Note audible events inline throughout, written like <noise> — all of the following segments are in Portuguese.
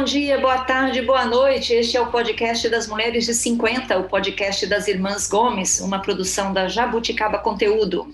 bom dia, boa tarde, boa noite. Este é o podcast das Mulheres de 50, o podcast das Irmãs Gomes, uma produção da Jabuticaba Conteúdo.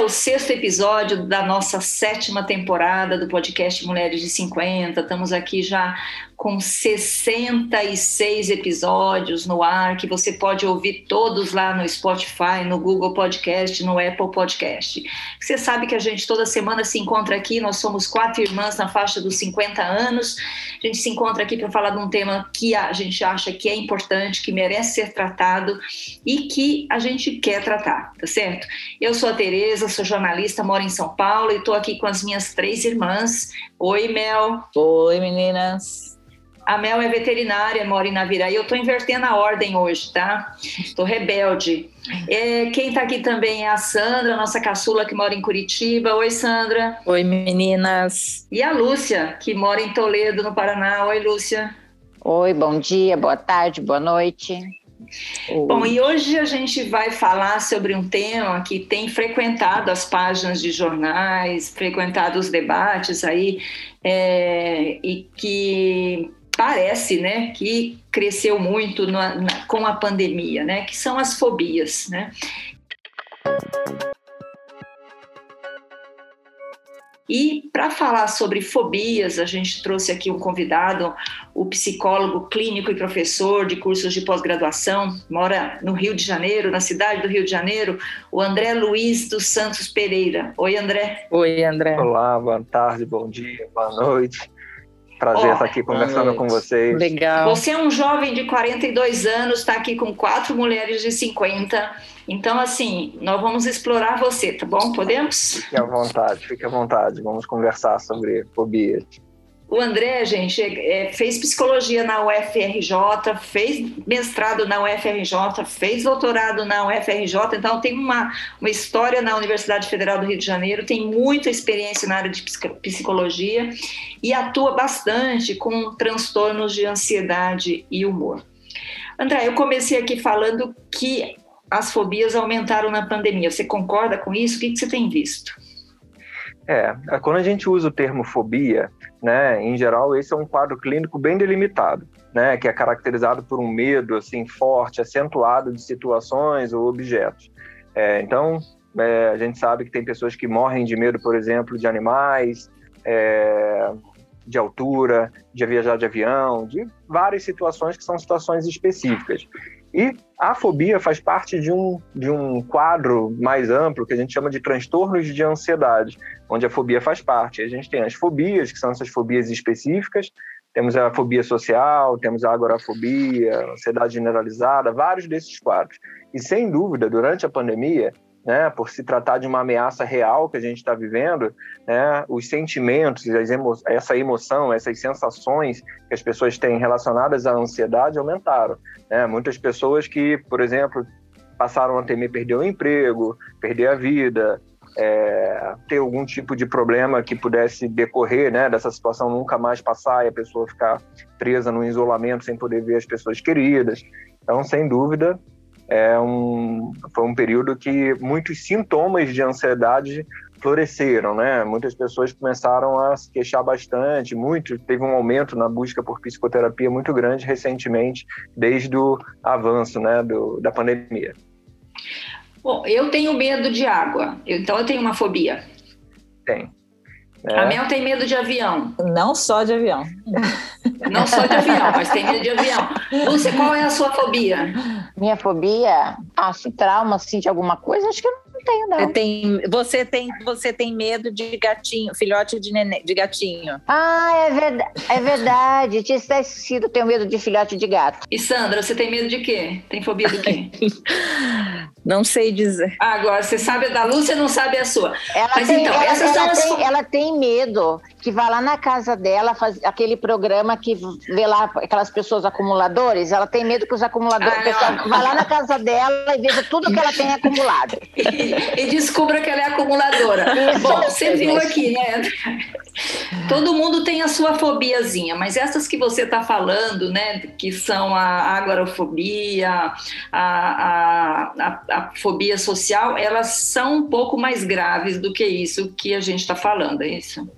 É o sexto episódio da nossa sétima temporada do podcast Mulheres de 50. Estamos aqui já com 66 episódios no ar, que você pode ouvir todos lá no Spotify, no Google Podcast, no Apple Podcast. Você sabe que a gente toda semana se encontra aqui, nós somos quatro irmãs na faixa dos 50 anos. A gente se encontra aqui para falar de um tema que a gente acha que é importante, que merece ser tratado e que a gente quer tratar, tá certo? Eu sou a Tereza, sou jornalista, moro em São Paulo e estou aqui com as minhas três irmãs. Oi, Mel. Oi, meninas. A Mel é veterinária, mora em Naviraí. Eu estou invertendo a ordem hoje, tá? Estou rebelde. É, quem está aqui também é a Sandra, nossa caçula que mora em Curitiba. Oi, Sandra. Oi, meninas. E a Lúcia, que mora em Toledo, no Paraná. Oi, Lúcia. Oi, bom dia, boa tarde, boa noite. Bom, e hoje a gente vai falar sobre um tema que tem frequentado as páginas de jornais, frequentado os debates aí, é, e que parece né, que cresceu muito na, na, com a pandemia, né, que são as fobias. Né? E para falar sobre fobias, a gente trouxe aqui um convidado, o psicólogo clínico e professor de cursos de pós-graduação, mora no Rio de Janeiro, na cidade do Rio de Janeiro, o André Luiz dos Santos Pereira. Oi, André. Oi, André. Olá, boa tarde, bom dia, boa noite. Prazer oh, estar aqui conversando com vocês. Legal. Você é um jovem de 42 anos, está aqui com quatro mulheres de 50. Então, assim, nós vamos explorar você, tá bom? Podemos? Fique à vontade, fique à vontade. Vamos conversar sobre fobias. O André, gente, é, fez psicologia na UFRJ, fez mestrado na UFRJ, fez doutorado na UFRJ, então tem uma, uma história na Universidade Federal do Rio de Janeiro, tem muita experiência na área de psicologia e atua bastante com transtornos de ansiedade e humor. André, eu comecei aqui falando que as fobias aumentaram na pandemia. Você concorda com isso? O que, que você tem visto? É, quando a gente usa o termo fobia, né, em geral, esse é um quadro clínico bem delimitado, né, que é caracterizado por um medo assim forte, acentuado de situações ou objetos. É, então, é, a gente sabe que tem pessoas que morrem de medo, por exemplo, de animais, é, de altura, de viajar de avião, de várias situações que são situações específicas. E a fobia faz parte de um, de um quadro mais amplo que a gente chama de transtornos de ansiedade, onde a fobia faz parte. A gente tem as fobias, que são essas fobias específicas, temos a fobia social, temos a agorafobia, ansiedade generalizada, vários desses quadros. E sem dúvida, durante a pandemia, né, por se tratar de uma ameaça real que a gente está vivendo, né, os sentimentos, emo essa emoção, essas sensações que as pessoas têm relacionadas à ansiedade aumentaram. Né? Muitas pessoas que, por exemplo, passaram a temer perder o emprego, perder a vida, é, ter algum tipo de problema que pudesse decorrer né, dessa situação nunca mais passar e a pessoa ficar presa no isolamento sem poder ver as pessoas queridas. Então, sem dúvida, é um, foi um período que muitos sintomas de ansiedade floresceram, né? Muitas pessoas começaram a se queixar bastante, muito teve um aumento na busca por psicoterapia muito grande recentemente, desde o avanço, né, do, da pandemia. Bom, eu tenho medo de água, então eu tenho uma fobia. Tem. É. A Mel tem medo de avião. Não só de avião. Não só de avião, mas tem medo de avião. Lúcia, qual é a sua fobia? Minha fobia? Ah, se trauma, assim, de alguma coisa, acho que eu não tenho, não. Você tem, você tem, você tem medo de gatinho, filhote de, neném, de gatinho. Ah, é, verdade, é verdade. Tinha esquecido, tenho medo de filhote de gato. E Sandra, você tem medo de quê? Tem fobia do quê? <laughs> não sei dizer. Ah, agora, você sabe a da Lúcia, não sabe a sua. Ela Mas tem, então, ela, essas ela, são tem, as... ela tem medo que vá lá na casa dela, faz aquele programa que vê lá aquelas pessoas acumuladores, ela tem medo que os acumuladores, ah, pessoal, vá lá na casa dela e veja tudo que ela tem acumulado. <laughs> e, e descubra que ela é acumuladora. Isso, Bom, você viu aqui, né? Todo mundo tem a sua fobiazinha, mas essas que você está falando, né, que são a agorafobia, a, a, a, a, fobia social, elas são um pouco mais graves do que isso que a gente está falando, é isso?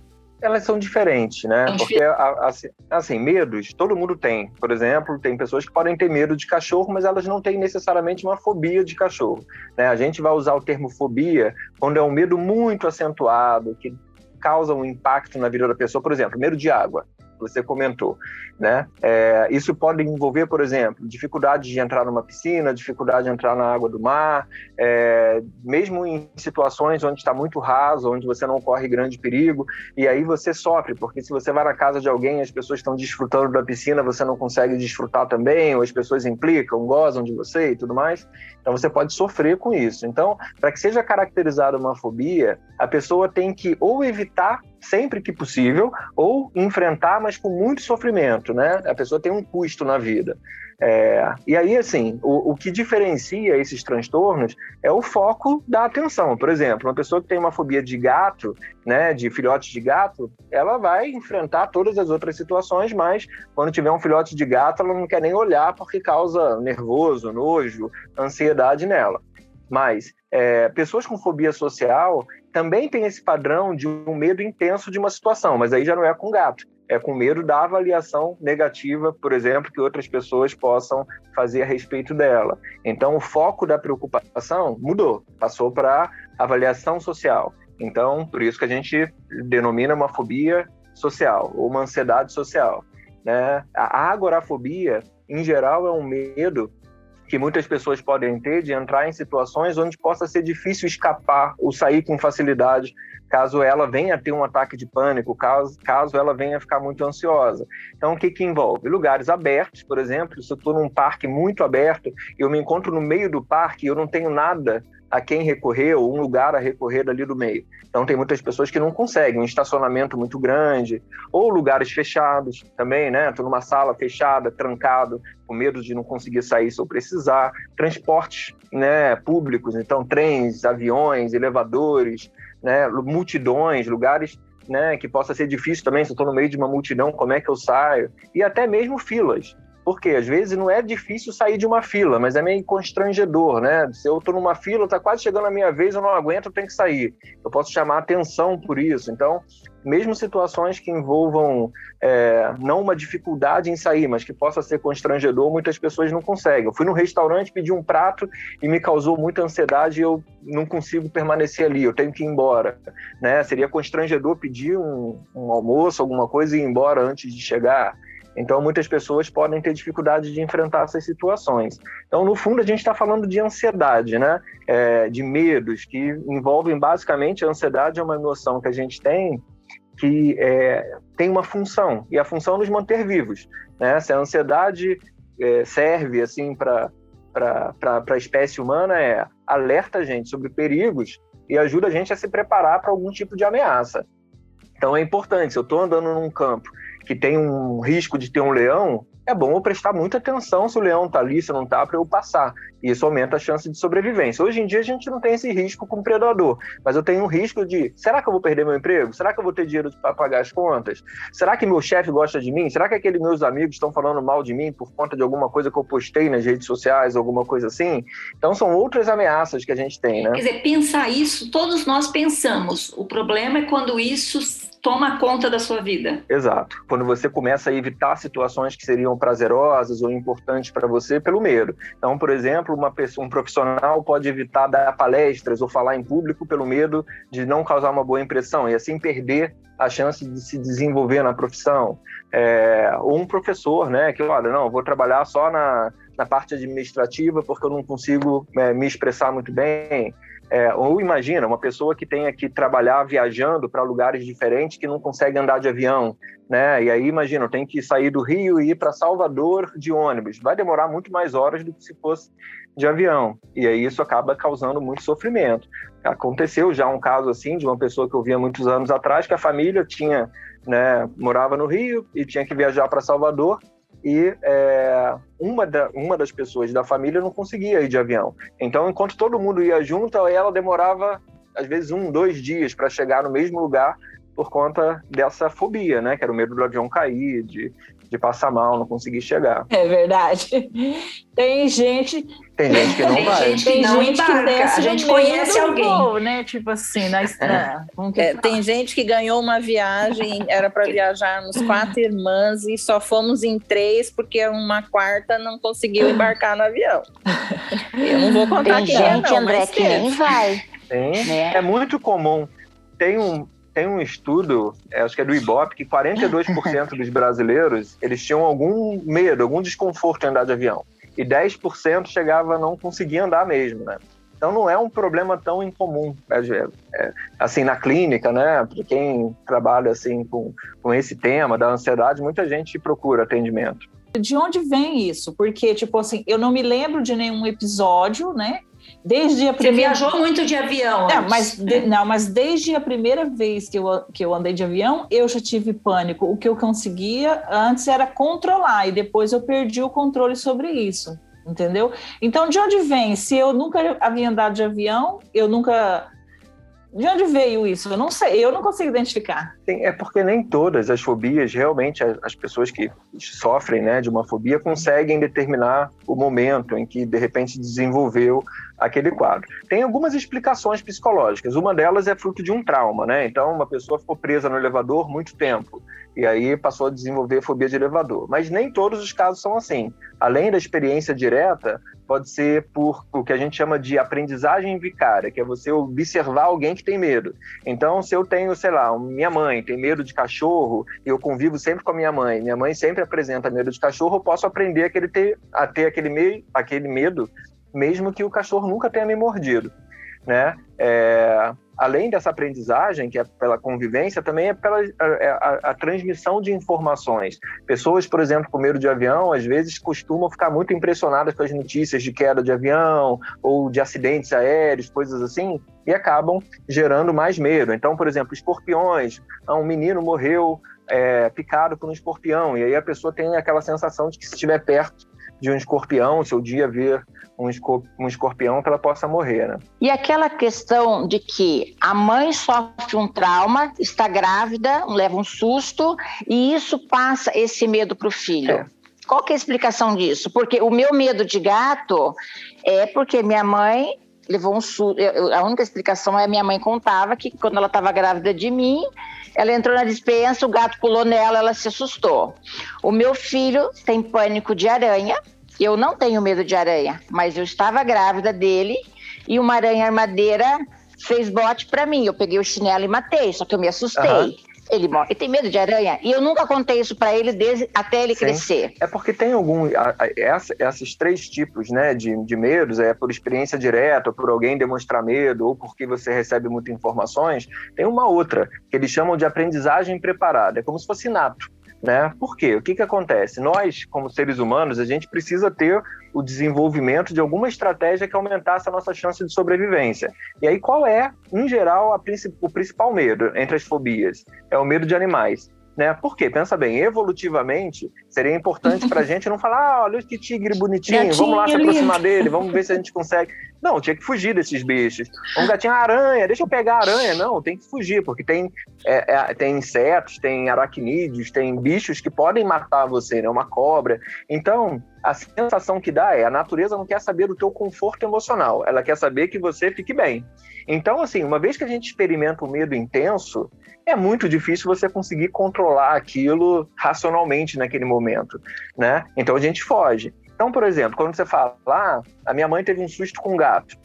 Elas são diferentes, né? Porque, assim, assim, medos, todo mundo tem. Por exemplo, tem pessoas que podem ter medo de cachorro, mas elas não têm necessariamente uma fobia de cachorro. Né? A gente vai usar o termo fobia quando é um medo muito acentuado, que causa um impacto na vida da pessoa, por exemplo, medo de água você comentou, né? É, isso pode envolver, por exemplo, dificuldade de entrar numa piscina, dificuldade de entrar na água do mar, é, mesmo em situações onde está muito raso, onde você não corre grande perigo, e aí você sofre, porque se você vai na casa de alguém as pessoas estão desfrutando da piscina, você não consegue desfrutar também, ou as pessoas implicam, gozam de você e tudo mais, então você pode sofrer com isso. Então, para que seja caracterizada uma fobia, a pessoa tem que ou evitar sempre que possível, ou enfrentar, mas com muito sofrimento, né? A pessoa tem um custo na vida. É, e aí, assim, o, o, que diferencia esses transtornos é o foco da atenção. Por exemplo, uma pessoa que tem uma fobia de gato, né, de filhote de gato, ela vai enfrentar todas as outras situações, mas quando tiver um filhote de gato, ela não quer nem olhar porque causa nervoso, nojo, ansiedade nela. Mas é, pessoas com fobia social também têm esse padrão de um medo intenso de uma situação, mas aí já não é com gato, é com medo da avaliação negativa, por exemplo, que outras pessoas possam fazer a respeito dela. Então, o foco da preocupação mudou, passou para avaliação social. Então, por isso que a gente denomina uma fobia social ou uma ansiedade social. Né? A agorafobia, em geral, é um medo que muitas pessoas podem ter de entrar em situações onde possa ser difícil escapar ou sair com facilidade, caso ela venha ter um ataque de pânico, caso, caso ela venha ficar muito ansiosa. Então, o que, que envolve? Lugares abertos, por exemplo, se eu estou num parque muito aberto, eu me encontro no meio do parque e eu não tenho nada a quem recorrer ou um lugar a recorrer dali do meio. Então tem muitas pessoas que não conseguem um estacionamento muito grande ou lugares fechados também, né? Tô numa sala fechada, trancado, com medo de não conseguir sair se eu precisar. Transportes, né, públicos, então trens, aviões, elevadores, né, multidões, lugares né, que possa ser difícil também, se eu estou no meio de uma multidão, como é que eu saio? E até mesmo filas. Porque às vezes não é difícil sair de uma fila, mas é meio constrangedor, né? Se eu estou numa fila, está quase chegando a minha vez, eu não aguento, eu tenho que sair. Eu posso chamar atenção por isso. Então, mesmo situações que envolvam é, não uma dificuldade em sair, mas que possa ser constrangedor, muitas pessoas não conseguem. Eu fui no restaurante, pedi um prato e me causou muita ansiedade e eu não consigo permanecer ali, eu tenho que ir embora. Né? Seria constrangedor pedir um, um almoço, alguma coisa e ir embora antes de chegar. Então, muitas pessoas podem ter dificuldade de enfrentar essas situações. Então, no fundo, a gente está falando de ansiedade, né? É, de medos, que envolvem basicamente a ansiedade é uma emoção que a gente tem que é, tem uma função, e a função é nos manter vivos. Né? Se a ansiedade é, serve assim para a espécie humana, é alerta a gente sobre perigos e ajuda a gente a se preparar para algum tipo de ameaça. Então é importante, se eu estou andando num campo que tem um risco de ter um leão, é bom eu prestar muita atenção se o leão está ali, se não está, para eu passar. Isso aumenta a chance de sobrevivência. Hoje em dia a gente não tem esse risco com o predador, mas eu tenho um risco de: será que eu vou perder meu emprego? Será que eu vou ter dinheiro para pagar as contas? Será que meu chefe gosta de mim? Será que aqueles meus amigos estão falando mal de mim por conta de alguma coisa que eu postei nas redes sociais, alguma coisa assim? Então são outras ameaças que a gente tem, né? Quer dizer, pensar isso, todos nós pensamos. O problema é quando isso toma conta da sua vida. Exato. Quando você começa a evitar situações que seriam prazerosas ou importantes para você pelo medo. Então, por exemplo, uma pessoa, um profissional pode evitar dar palestras ou falar em público pelo medo de não causar uma boa impressão e assim perder a chance de se desenvolver na profissão. É, ou um professor, né, que olha, não, vou trabalhar só na, na parte administrativa porque eu não consigo é, me expressar muito bem. É, ou imagina uma pessoa que tenha que trabalhar viajando para lugares diferentes que não consegue andar de avião, né? E aí imagina, tem que sair do Rio e ir para Salvador de ônibus. Vai demorar muito mais horas do que se fosse de avião. E aí isso acaba causando muito sofrimento. Aconteceu já um caso assim de uma pessoa que eu via muitos anos atrás que a família tinha, né, morava no Rio e tinha que viajar para Salvador e é, uma, da, uma das pessoas da família não conseguia ir de avião. Então, enquanto todo mundo ia junto, ela demorava às vezes um, dois dias para chegar no mesmo lugar por conta dessa fobia, né? Que era o medo do avião cair, de, de passar mal, não conseguir chegar. É verdade. Tem gente. Tem gente que não Tem vai. gente que não embarca. A gente conhece alguém. Voo, né? Tipo assim, na estrada. É, tem gente que ganhou uma viagem, era para viajarmos quatro irmãs e só fomos em três porque uma quarta não conseguiu embarcar no avião. Eu não vou contar Tem quem é, gente, não, André, mas que nem vai. Tem. Né? É muito comum. Tem um, tem um estudo, é, acho que é do Ibope, que 42% dos brasileiros eles tinham algum medo, algum desconforto em andar de avião. E 10% chegava a não conseguir andar mesmo, né? Então não é um problema tão incomum? É, assim, na clínica, né? Para quem trabalha assim com, com esse tema da ansiedade, muita gente procura atendimento. De onde vem isso? Porque, tipo assim, eu não me lembro de nenhum episódio, né? Desde a Você primeira... viajou muito de avião. Não antes. mas, de- não, mas desde a primeira vez que eu, que eu andei de avião, eu já tive pânico. O que eu conseguia antes era controlar, e depois eu perdi o controle sobre isso, entendeu? Então, de onde vem? Se eu nunca havia andado de avião, eu nunca. De onde veio isso? Eu não sei, eu não consigo identificar. É porque nem todas as fobias, realmente, as, as pessoas que sofrem né, de uma fobia conseguem determinar o momento em que, de repente, desenvolveu aquele quadro. Tem algumas explicações psicológicas. Uma delas é fruto de um trauma, né? Então, uma pessoa ficou presa no elevador muito tempo e aí passou a desenvolver fobia de elevador. Mas nem todos os casos são assim. Além da experiência direta, pode ser por o que a gente chama de aprendizagem vicária, que é você observar alguém que tem medo. Então, se eu tenho, sei lá, minha mãe tem medo de cachorro e eu convivo sempre com a minha mãe, minha mãe sempre apresenta medo de cachorro, eu posso aprender aquele ter, a ter aquele, me, aquele medo, mesmo que o cachorro nunca tenha me mordido. Né? É, além dessa aprendizagem, que é pela convivência, também é pela a, a- a transmissão de informações. Pessoas, por exemplo, com medo de avião, às vezes costumam ficar muito impressionadas com as notícias de queda de avião ou de acidentes aéreos, coisas assim, e acabam gerando mais medo. Então, por exemplo, escorpiões. Ah, Um menino morreu é, picado por um escorpião, e aí a pessoa tem aquela sensação de que se estiver perto de um escorpião, se o dia ver um, um escorpião, que ela possa morrer, né? E aquela questão de que a mãe sofre um trauma, está grávida, leva um susto, e isso passa esse medo para o filho. É. Qual que é a explicação disso? Porque o meu medo de gato é porque minha mãe levou um susto. A única explicação é minha mãe contava que quando ela estava grávida de mim, ela entrou na dispensa, o gato pulou nela, ela se assustou. O meu filho tem pânico de aranha. Eu não tenho medo de aranha, mas eu estava grávida dele e uma aranha armadeira fez bote para mim. Eu peguei o chinelo e matei, só que eu me assustei. Aham. Ele morre. Ele tem medo de aranha e eu nunca contei isso para ele desde até ele Sim. crescer. É porque tem algum. a- a- essa- esses três tipos né, de, de medos, é por experiência direta, por alguém demonstrar medo, ou porque você recebe muitas informações. Tem uma outra, que eles chamam de aprendizagem preparada. É como se fosse inato. Né? Por quê? O que, que acontece? Nós, como seres humanos, a gente precisa ter o desenvolvimento de alguma estratégia que aumentasse a nossa chance de sobrevivência. E aí, qual é, em geral, a princi- o principal medo entre as fobias? É o medo de animais. Né? Por quê? Pensa bem, evolutivamente, seria importante para a <laughs> gente não falar, ah, olha que tigre bonitinho, vamos lá se Gatinho aproximar dele, vamos ver se a gente consegue. Não, tinha que fugir desses bichos. Um gatinho, aranha, deixa eu pegar a aranha. Não, tem que fugir, porque tem, é, é, tem insetos, tem aracnídeos, tem bichos que podem matar você, né? Uma cobra. Então, a sensação que dá é a natureza não quer saber do teu conforto emocional, ela quer saber que você fique bem. Então, assim, uma vez que a gente experimenta o medo intenso, é muito difícil você conseguir controlar aquilo racionalmente naquele momento, né? Então a gente foge. Então, por exemplo, quando você fala, ah, a minha mãe teve um susto com um gato,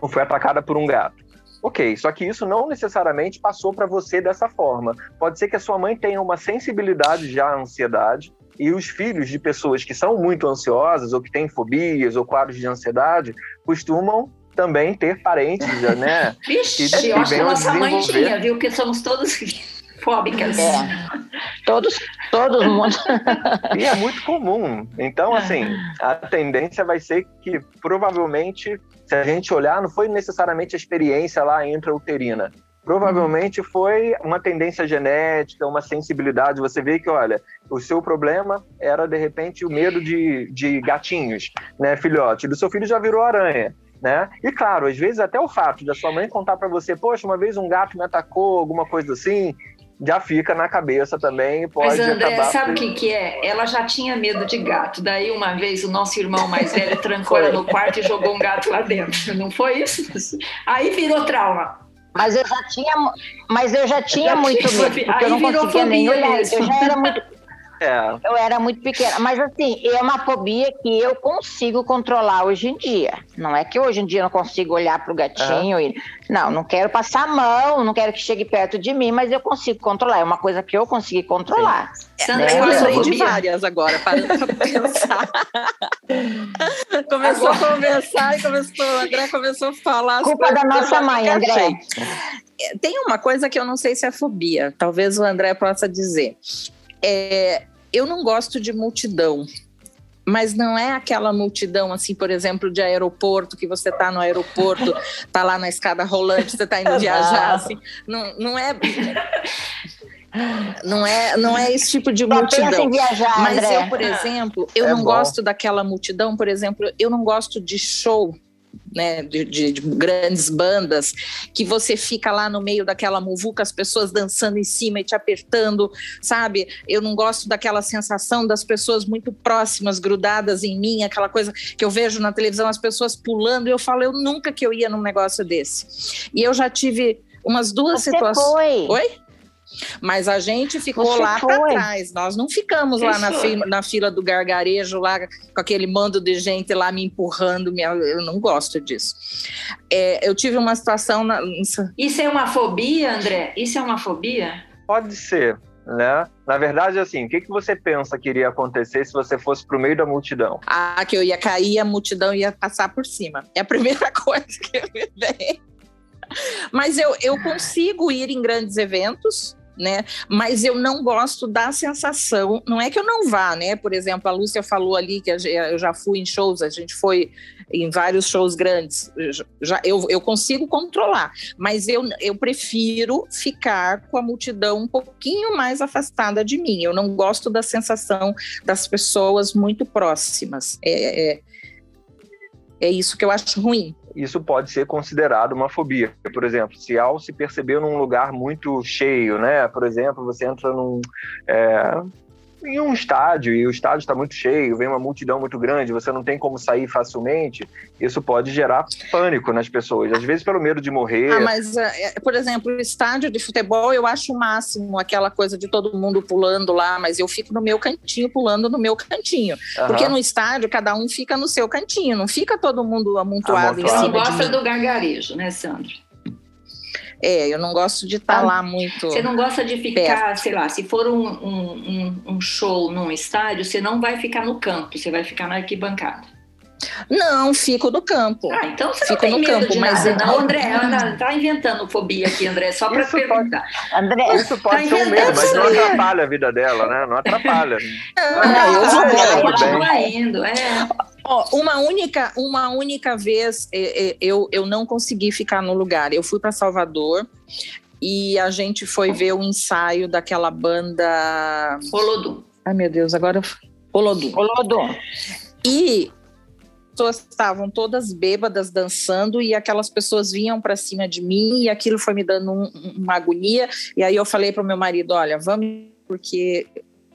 ou foi atacada por um gato. Ok, só que isso não necessariamente passou para você dessa forma. Pode ser que a sua mãe tenha uma sensibilidade já à ansiedade, e os filhos de pessoas que são muito ansiosas, ou que têm fobias, ou quadros de ansiedade, costumam também ter parentes, né? <laughs> Vixe, que eu acho que a nossa mãe tinha, viu? Porque somos todos fóbicas. É. Todos, todo mundo. <laughs> E é muito comum. Então, assim, a tendência vai ser que provavelmente, se a gente olhar, não foi necessariamente a experiência lá intrauterina. Provavelmente foi uma tendência genética, uma sensibilidade. Você vê que, olha, o seu problema era, de repente, o medo de, de gatinhos, né, filhote? Do seu filho já virou aranha. Né? E claro, às vezes até o fato da sua mãe contar para você, poxa, uma vez um gato me atacou, alguma coisa assim, já fica na cabeça também pode Mas André, acabar... sabe o que, que é? Ela já tinha medo de gato. Daí uma vez o nosso irmão mais velho <laughs> trancou ela no quarto e jogou um gato lá dentro. Não foi isso? Aí virou trauma. Mas eu já tinha, mas eu já tinha muito medo, porque eu não conseguia nem olhar. Eu já era muito <laughs> é. Eu era muito pequena. Mas assim, é uma fobia que eu consigo controlar hoje em dia. Não é que hoje em dia eu não consigo olhar para o gatinho uhum. e. Não, não quero passar a mão, não quero que chegue perto de mim, mas eu consigo controlar. É uma coisa que eu consegui controlar. Sandra, né? eu lembrei de várias agora, para pensar. <laughs> começou agora... a conversar e começou, o André começou a falar. Culpa da nossa mãe, André. Tem uma coisa que eu não sei se é fobia, talvez o André possa dizer. É, eu não gosto de multidão, mas não é aquela multidão assim, por exemplo, de aeroporto, que você está no aeroporto, está <laughs> lá na escada rolante, você está indo viajar, assim. Não, não é. Não é, não é esse tipo de multidão. Viajar, mas André. eu, por exemplo, eu é não bom. gosto daquela multidão, por exemplo, eu não gosto de show né, de, de, de, grandes bandas, que você fica lá no meio daquela muvuca, as pessoas dançando em cima e te apertando, sabe? Eu não gosto daquela sensação das pessoas muito próximas, grudadas em mim, aquela coisa que eu vejo na televisão, as pessoas pulando, e eu falo, eu nunca que eu ia num negócio desse. E eu já tive umas duas situações. Oi? Mas a gente ficou Você lá para trás. Nós não ficamos lá na fila, na fila, do gargarejo, lá com aquele mando de gente lá me empurrando. Me, eu não gosto disso. É, eu tive uma situação. Na... Isso é uma fobia, André? Isso é uma fobia? Pode ser. Né? Na verdade, assim, o que, que você pensa que iria acontecer se você fosse para o meio da multidão? Ah, que eu ia cair, a multidão ia passar por cima. É a primeira <laughs> coisa que me vem. Mas eu, eu consigo ir em grandes eventos, né? Mas eu não gosto da sensação, não é que eu não vá, né? Por exemplo, a Lúcia falou ali que eu já fui em shows, a gente foi em vários shows grandes, já, eu, eu consigo controlar, mas eu, eu prefiro ficar com a multidão um pouquinho mais afastada de mim. Eu não gosto da sensação das pessoas muito próximas. É, é, é isso que eu acho ruim isso pode ser considerado uma fobia. Por exemplo, se ao se perceber num lugar muito cheio, né? Por exemplo, você entra num, é, em um estádio e o estádio está muito cheio, vem uma multidão muito grande, você não tem como sair facilmente, isso pode gerar pânico nas pessoas, às vezes pelo medo de morrer. Ah, mas, é, é, por exemplo, o estádio de futebol eu acho o máximo aquela coisa de todo mundo pulando lá, mas eu fico no meu cantinho pulando no meu cantinho. Uhum. Porque no estádio cada um fica no seu cantinho, não fica todo mundo amontoado, amontoado. em cima. Você não gosta do gargarejo, né, Sandro? É, eu não gosto de estar tá ah, lá muito. Você não gosta de ficar, perto. sei lá, se for um, um, um, show num estádio, você não vai ficar no campo, você vai ficar na arquibancada. Não, fico no campo. Ah, então você fico não tem no medo campo, de mas nada, não, André. Ela <laughs> tá inventando fobia aqui, André, só para perguntar. Pode, André, isso pode tá ser um medo, mas não atrapalha a vida dela, né? Não atrapalha. Não, não, eu vou, continua indo, é. Oh, uma única, uma única vez eu, eu não consegui ficar no lugar. Eu fui para Salvador e a gente foi ver o ensaio daquela banda. Olodum. Ai, meu Deus, agora. Olodum. Olodum. E pessoas estavam todas bêbadas dançando e aquelas pessoas vinham para cima de mim e aquilo foi me dando um, uma agonia. E aí eu falei para o meu marido: olha, vamos, porque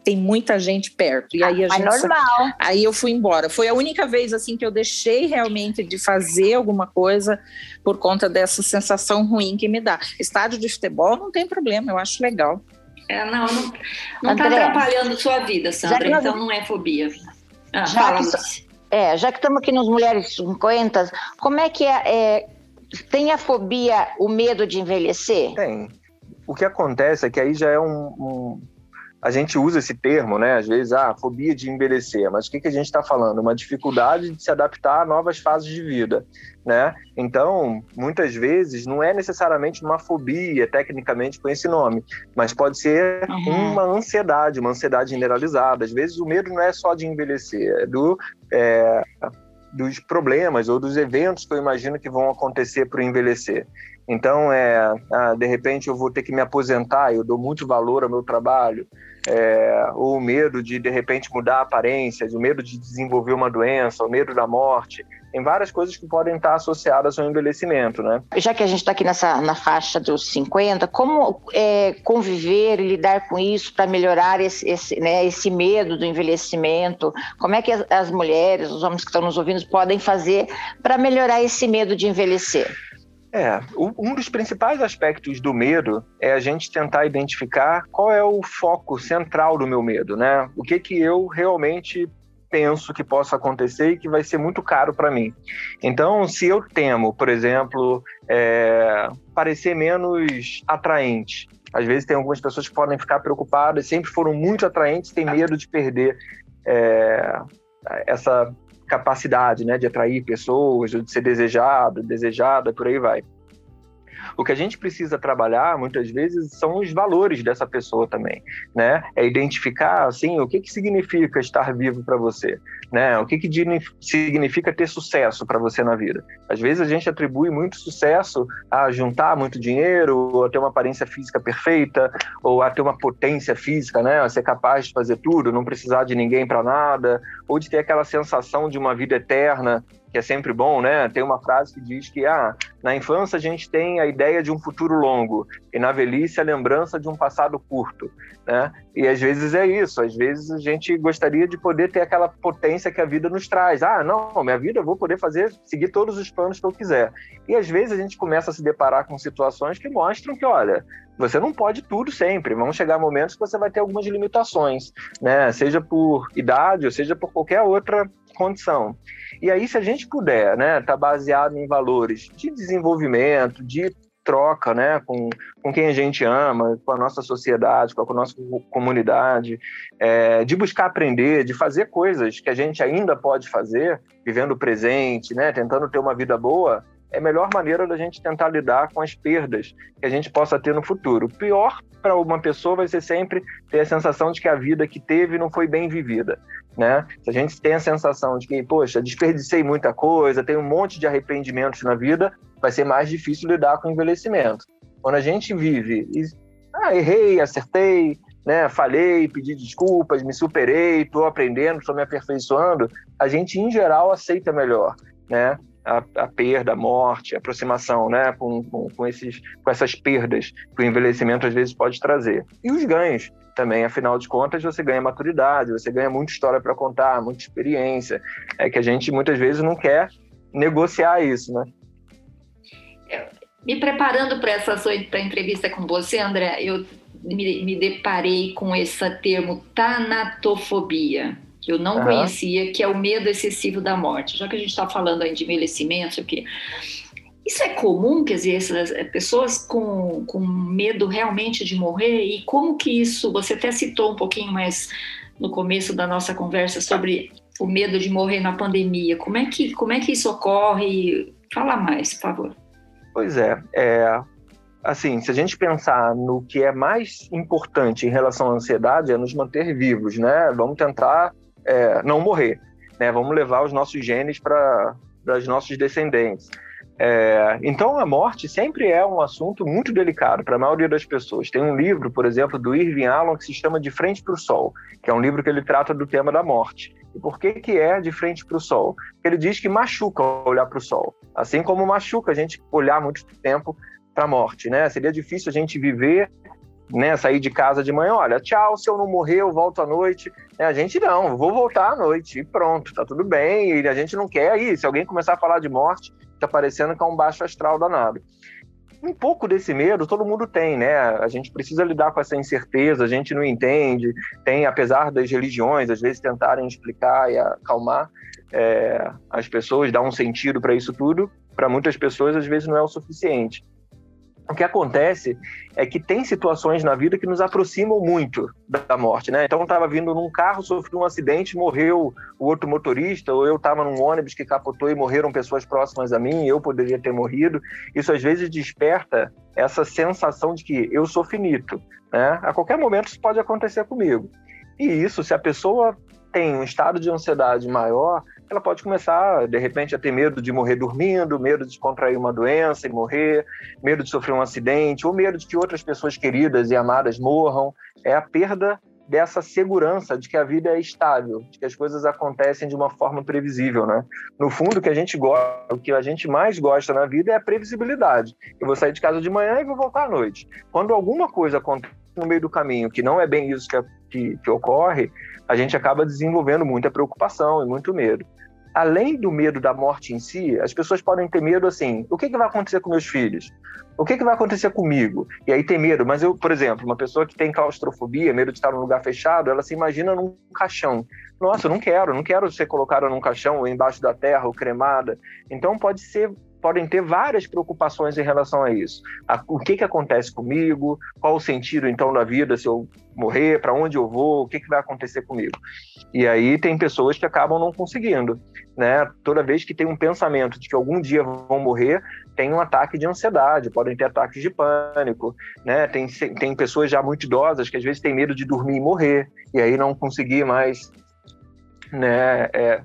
tem muita gente perto. E aí a ah, gente. normal. Aí eu fui embora. Foi a única vez assim que eu deixei realmente de fazer alguma coisa por conta dessa sensação ruim que me dá. Estádio de futebol não tem problema, eu acho legal. É, não, não, está atrapalhando sua vida, Sandra, então não é fobia. Ah, já que, é, já que estamos aqui nos Mulheres 50, como é que é, é, Tem a fobia, o medo de envelhecer? Tem. O que acontece é que aí já é um, um a gente usa esse termo, né? Às vezes, ah, fobia de envelhecer, mas o que, que a gente está falando? Uma dificuldade de se adaptar a novas fases de vida, né? Então, muitas vezes, não é necessariamente uma fobia, tecnicamente, com esse nome, mas pode ser uhum. uma ansiedade, uma ansiedade generalizada. Às vezes, o medo não é só de envelhecer, é do. É, dos problemas ou dos eventos que eu imagino que vão acontecer para envelhecer. Então, é, ah, de repente eu vou ter que me aposentar, eu dou muito valor ao meu trabalho, é, ou o medo de, de repente, mudar a aparência, o medo de desenvolver uma doença, o medo da morte. Tem várias coisas que podem estar associadas ao envelhecimento, né? Já que a gente está aqui nessa, na faixa dos 50, como é, conviver e lidar com isso para melhorar esse, esse, né, esse medo do envelhecimento? Como é que as, as mulheres, os homens que estão nos ouvindo, podem fazer para melhorar esse medo de envelhecer? É, um dos principais aspectos do medo é a gente tentar identificar qual é o foco central do meu medo, né? O que que eu realmente penso que possa acontecer e que vai ser muito caro para mim. Então, se eu temo, por exemplo, é, parecer menos atraente, às vezes tem algumas pessoas que podem ficar preocupadas, sempre foram muito atraentes, têm medo de perder é, essa capacidade né, de atrair pessoas, de ser desejado, desejada, por aí vai. O que a gente precisa trabalhar, muitas vezes, são os valores dessa pessoa também, né? É identificar, assim, o que, que significa estar vivo para você, né? O que, que significa ter sucesso para você na vida. Às vezes a gente atribui muito sucesso a juntar muito dinheiro, ou a ter uma aparência física perfeita, ou a ter uma potência física, né? A ser capaz de fazer tudo, não precisar de ninguém para nada, ou de ter aquela sensação de uma vida eterna que é sempre bom, né? Tem uma frase que diz que ah, na infância a gente tem a ideia de um futuro longo e na velhice a lembrança de um passado curto, né? E às vezes é isso, às vezes a gente gostaria de poder ter aquela potência que a vida nos traz. Ah, não, minha vida eu vou poder fazer, seguir todos os planos que eu quiser. E às vezes a gente começa a se deparar com situações que mostram que, olha, você não pode tudo sempre. Vão chegar momentos que você vai ter algumas limitações, né? Seja por idade ou seja por qualquer outra condição. E aí, se a gente puder, né, tá baseado em valores de desenvolvimento, de troca, né, com, com quem a gente ama, com a nossa sociedade, com a, com a nossa comunidade, é, de buscar aprender, de fazer coisas que a gente ainda pode fazer, vivendo o presente, né, tentando ter uma vida boa, é a melhor maneira da gente tentar lidar com as perdas que a gente possa ter no futuro. O pior para uma pessoa vai ser sempre ter a sensação de que a vida que teve não foi bem vivida né? Se a gente tem a sensação de que, poxa, desperdicei muita coisa, tem um monte de arrependimentos na vida, vai ser mais difícil lidar com o envelhecimento. Quando a gente vive e, ah, errei, acertei, né, falhei, pedi desculpas, me superei, estou aprendendo, estou me aperfeiçoando, a gente, em geral, aceita melhor, né? A, a, perda, a morte, a aproximação né, com, com, com, esses, com essas perdas que o envelhecimento às vezes pode trazer. E os ganhos também, afinal de contas, você ganha maturidade, você ganha muita história para contar, muita experiência. É que a gente muitas vezes não quer negociar isso, né? Me preparando para essa sua entrevista com você, André, eu me, me deparei com esse termo tanatofobia, que eu não uhum. conhecia, que é o medo excessivo da morte. Já que a gente está falando aí de envelhecimento, que isso é comum, quer dizer, essas eh, pessoas com, com medo realmente de morrer? E como que isso, você até citou um pouquinho mais no começo da nossa conversa sobre o medo de morrer na pandemia. Como é que, como é que isso ocorre? Fala mais, por favor. Pois é, é assim, se a gente pensar no que é mais importante em relação à ansiedade, é nos manter vivos, né? Vamos tentar é, não morrer, né? Vamos levar os nossos genes para os nossos descendentes. É, então, a morte sempre é um assunto muito delicado para a maioria das pessoas. Tem um livro, por exemplo, do Irving Allen que se chama De Frente para o Sol, que é um livro que ele trata do tema da morte. E por que, que é de frente para o sol? Ele diz que machuca olhar para o sol, assim como machuca a gente olhar muito tempo para a morte, né? Seria difícil a gente viver né, sair de casa de manhã, olha, tchau, se eu não morrer, eu volto à noite. É, a gente não, vou voltar à noite e pronto, tá tudo bem. E a gente não quer aí, se alguém começar a falar de morte, tá parecendo que é um baixo astral danado. Um pouco desse medo todo mundo tem, né? A gente precisa lidar com essa incerteza, a gente não entende, tem, apesar das religiões, às vezes tentarem explicar e acalmar é, as pessoas, dar um sentido para isso tudo, para muitas pessoas às vezes não é o suficiente o que acontece é que tem situações na vida que nos aproximam muito da morte, né? Então, eu estava vindo num carro, sofri um acidente, morreu o outro motorista, ou eu estava num ônibus que capotou e morreram pessoas próximas a mim, eu poderia ter morrido. Isso às vezes desperta essa sensação de que eu sou finito, né? A qualquer momento isso pode acontecer comigo. E isso, se a pessoa tem um estado de ansiedade maior, ela pode começar, de repente, a ter medo de morrer dormindo, medo de contrair uma doença e morrer, medo de sofrer um acidente, ou medo de que outras pessoas queridas e amadas morram. É a perda dessa segurança de que a vida é estável, de que as coisas acontecem de uma forma previsível, né? No fundo, o que a gente gosta, o que a gente mais gosta na vida é a previsibilidade. Eu vou sair de casa de manhã e vou voltar à noite. Quando alguma coisa acontece no meio do caminho que não é bem isso que, que, que ocorre, a gente acaba desenvolvendo muita preocupação e muito medo além do medo da morte em si, as pessoas podem ter medo assim: o que, que vai acontecer com meus filhos? O que, que vai acontecer comigo? E aí tem medo. Mas eu, por exemplo, uma pessoa que tem claustrofobia, medo de estar num lugar fechado, ela se imagina num caixão. Nossa, eu não quero, não quero ser colocada num caixão ou embaixo da terra ou cremada. Então pode ser podem ter várias preocupações em relação a isso. A, o que, que acontece comigo? Qual o sentido, então, da vida se eu morrer? Para onde eu vou? O que, que vai acontecer comigo? E aí tem pessoas que acabam não conseguindo. Né? Toda vez que tem um pensamento de que algum dia vão morrer, tem um ataque de ansiedade, podem ter ataques de pânico. Né? Tem, tem pessoas já muito idosas que às vezes têm medo de dormir e morrer, e aí não conseguir mais né, é,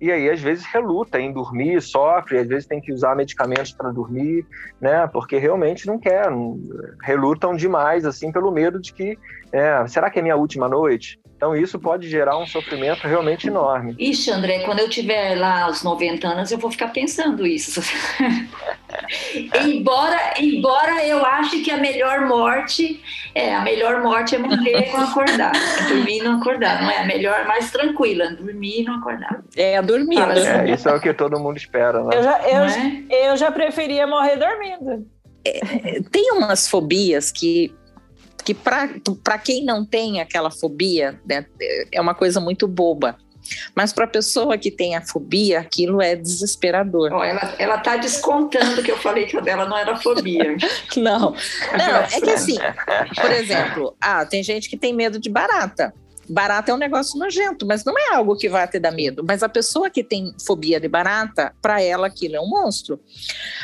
e aí às vezes reluta em dormir, sofre, às vezes tem que usar medicamentos para dormir, né? Porque realmente não quer, relutam demais assim pelo medo de que, é, será que é minha última noite? Então isso pode gerar um sofrimento realmente enorme. Ixi, André, quando eu tiver lá aos 90 anos, eu vou ficar pensando isso. <laughs> embora, embora eu ache que a melhor morte é a melhor morte é morrer com acordar, é dormir e não acordar, não é a melhor, mais tranquila, dormir e não acordar. É a dormir. É, isso é o que todo mundo espera, né? Eu já, eu, é? eu já preferia morrer dormindo. É, tem umas fobias que que para quem não tem aquela fobia, né, é uma coisa muito boba. Mas para a pessoa que tem a fobia, aquilo é desesperador. Oh, ela, ela tá descontando que eu falei que a dela não era fobia. <laughs> não, não, é que assim, por exemplo, ah, tem gente que tem medo de barata. Barata é um negócio nojento, mas não é algo que vai te dar medo. Mas a pessoa que tem fobia de barata, para ela aquilo é um monstro.